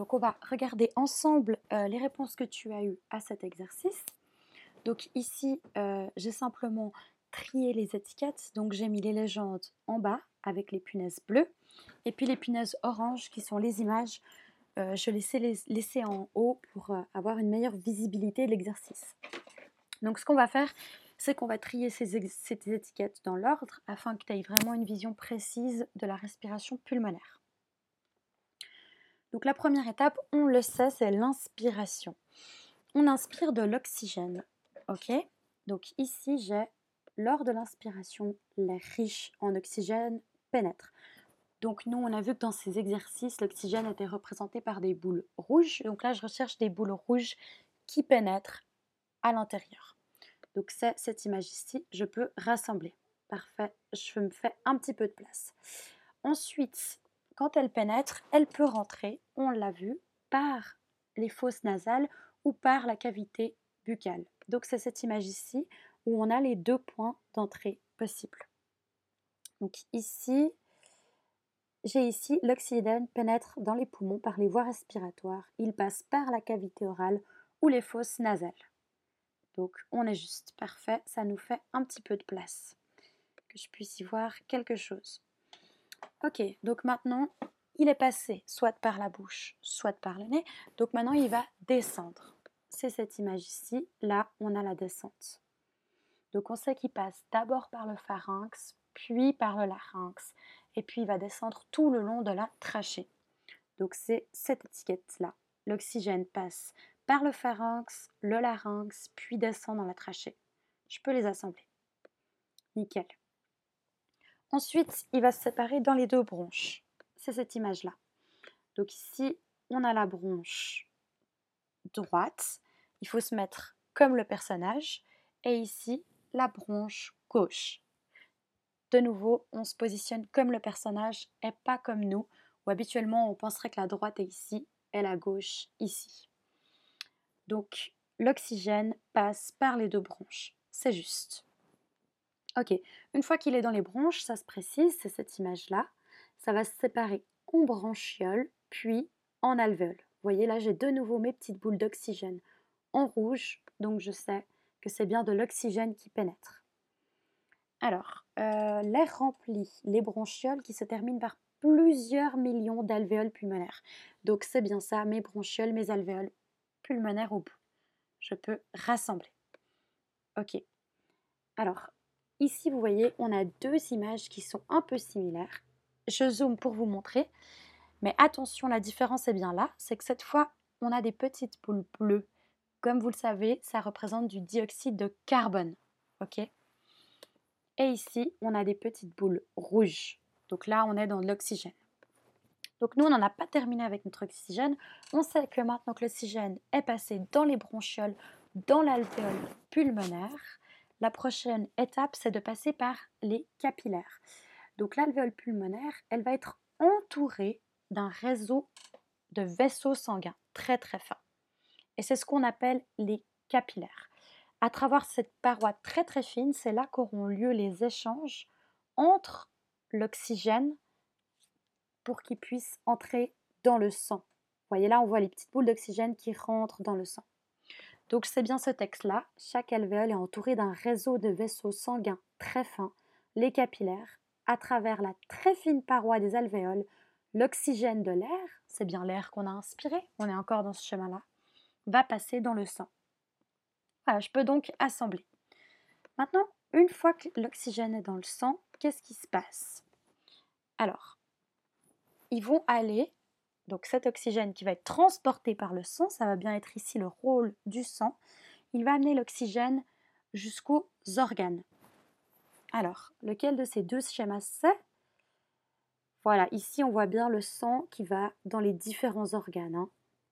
Donc on va regarder ensemble euh, les réponses que tu as eues à cet exercice. Donc ici, euh, j'ai simplement trié les étiquettes. Donc j'ai mis les légendes en bas avec les punaises bleues. Et puis les punaises oranges qui sont les images, euh, je les laisser en haut pour avoir une meilleure visibilité de l'exercice. Donc ce qu'on va faire, c'est qu'on va trier ces, ces étiquettes dans l'ordre afin que tu aies vraiment une vision précise de la respiration pulmonaire. Donc la première étape, on le sait, c'est l'inspiration. On inspire de l'oxygène. OK? Donc ici, j'ai lors de l'inspiration, l'air riche en oxygène pénètre. Donc nous, on a vu que dans ces exercices, l'oxygène était représenté par des boules rouges. Donc là, je recherche des boules rouges qui pénètrent à l'intérieur. Donc c'est cette image ici, je peux rassembler. Parfait, je me fais un petit peu de place. Ensuite, quand elle pénètre, elle peut rentrer, on l'a vu, par les fosses nasales ou par la cavité buccale. Donc c'est cette image ici où on a les deux points d'entrée possibles. Donc ici, j'ai ici l'oxygène pénètre dans les poumons par les voies respiratoires. Il passe par la cavité orale ou les fosses nasales. Donc on est juste parfait, ça nous fait un petit peu de place. Que je puisse y voir quelque chose. Ok, donc maintenant, il est passé soit par la bouche, soit par le nez. Donc maintenant, il va descendre. C'est cette image ici. Là, on a la descente. Donc on sait qu'il passe d'abord par le pharynx, puis par le larynx, et puis il va descendre tout le long de la trachée. Donc c'est cette étiquette-là. L'oxygène passe par le pharynx, le larynx, puis descend dans la trachée. Je peux les assembler. Nickel. Ensuite, il va se séparer dans les deux bronches. C'est cette image-là. Donc ici, on a la bronche droite. Il faut se mettre comme le personnage. Et ici, la bronche gauche. De nouveau, on se positionne comme le personnage et pas comme nous, où habituellement on penserait que la droite est ici et la gauche ici. Donc l'oxygène passe par les deux bronches. C'est juste. Ok, une fois qu'il est dans les bronches, ça se précise, c'est cette image-là. Ça va se séparer en branchiole, puis en alvéole. Vous voyez là, j'ai de nouveau mes petites boules d'oxygène en rouge, donc je sais que c'est bien de l'oxygène qui pénètre. Alors, euh, l'air remplit les bronchioles qui se terminent par plusieurs millions d'alvéoles pulmonaires. Donc c'est bien ça, mes bronchioles, mes alvéoles pulmonaires au bout. Je peux rassembler. Ok. Alors, Ici, vous voyez, on a deux images qui sont un peu similaires. Je zoome pour vous montrer. Mais attention, la différence est bien là, c'est que cette fois, on a des petites boules bleues. Comme vous le savez, ça représente du dioxyde de carbone. OK? Et ici, on a des petites boules rouges. Donc là, on est dans l'oxygène. Donc nous, on n'en a pas terminé avec notre oxygène. On sait que maintenant que l'oxygène est passé dans les bronchioles, dans l'alvéole pulmonaire, la prochaine étape, c'est de passer par les capillaires. Donc l'alvéole pulmonaire, elle va être entourée d'un réseau de vaisseaux sanguins très très fins. Et c'est ce qu'on appelle les capillaires. À travers cette paroi très très fine, c'est là qu'auront lieu les échanges entre l'oxygène pour qu'il puisse entrer dans le sang. Vous voyez là, on voit les petites boules d'oxygène qui rentrent dans le sang. Donc c'est bien ce texte-là. Chaque alvéole est entouré d'un réseau de vaisseaux sanguins très fins, les capillaires. À travers la très fine paroi des alvéoles, l'oxygène de l'air, c'est bien l'air qu'on a inspiré, on est encore dans ce chemin-là, va passer dans le sang. Voilà, je peux donc assembler. Maintenant, une fois que l'oxygène est dans le sang, qu'est-ce qui se passe? Alors, ils vont aller donc cet oxygène qui va être transporté par le sang, ça va bien être ici le rôle du sang, il va amener l'oxygène jusqu'aux organes. Alors, lequel de ces deux schémas c'est? Voilà, ici on voit bien le sang qui va dans les différents organes. Hein.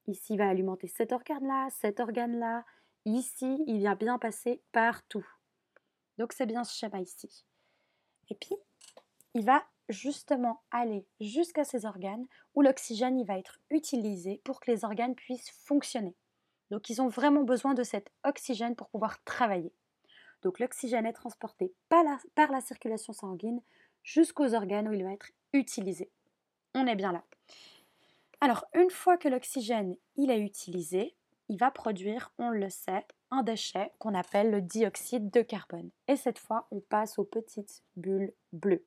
Ici, il va alimenter cet organe-là, cet organe-là. Ici, il vient bien passer partout. Donc c'est bien ce schéma ici. Et puis, il va justement aller jusqu'à ces organes où l'oxygène va être utilisé pour que les organes puissent fonctionner. Donc ils ont vraiment besoin de cet oxygène pour pouvoir travailler. Donc l'oxygène est transporté par la, circulation sanguine jusqu'aux organes où il va être utilisé. On est bien là. Alors, une fois que l'oxygène il est utilisé, il va produire, on le sait, un déchet qu'on appelle le dioxyde de carbone. Et cette fois, on passe aux petites bulles bleues.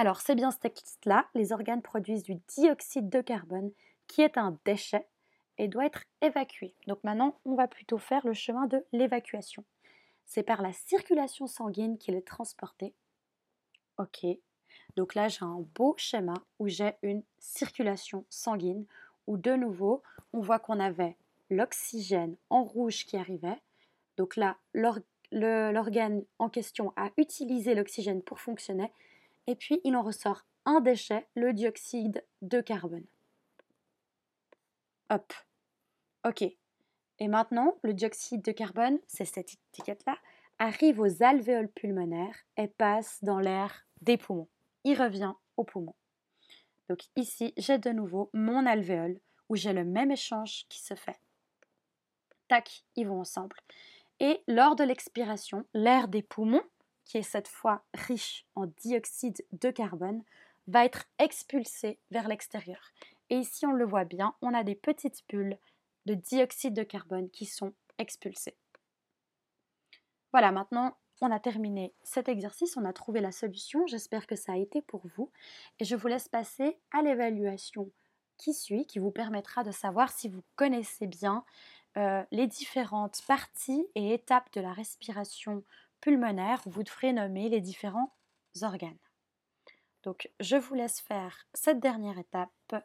Alors, c'est bien ce texte-là, les organes produisent du dioxyde de carbone qui est un déchet et doit être évacué. Donc maintenant, on va plutôt faire le chemin de l'évacuation. C'est par la circulation sanguine qu'il est transporté. Ok. Donc là, j'ai un beau schéma où j'ai une circulation sanguine où de nouveau, on voit qu'on avait l'oxygène en rouge qui arrivait. Donc là, l'organe en question a utilisé l'oxygène pour fonctionner. Et puis, il en ressort un déchet, le dioxyde de carbone. Hop. OK. Et maintenant, le dioxyde de carbone, c'est cette étiquette-là, arrive aux alvéoles pulmonaires et passe dans l'air des poumons. Il revient aux poumons. Donc ici, j'ai de nouveau mon alvéole où j'ai le même échange qui se fait. Tac, ils vont ensemble. Et lors de l'expiration, l'air des poumons, qui est cette fois riche en dioxyde de carbone, va être expulsé vers l'extérieur. Et ici, on le voit bien, on a des petites bulles de dioxyde de carbone qui sont expulsées. Voilà, maintenant, on a terminé cet exercice, on a trouvé la solution. J'espère que ça a été pour vous. Et je vous laisse passer à l'évaluation qui suit, qui vous permettra de savoir si vous connaissez bien euh, les différentes parties et étapes de la respiration pulmonaire. Vous devrez nommer les différents organes. Donc, je vous laisse faire cette dernière étape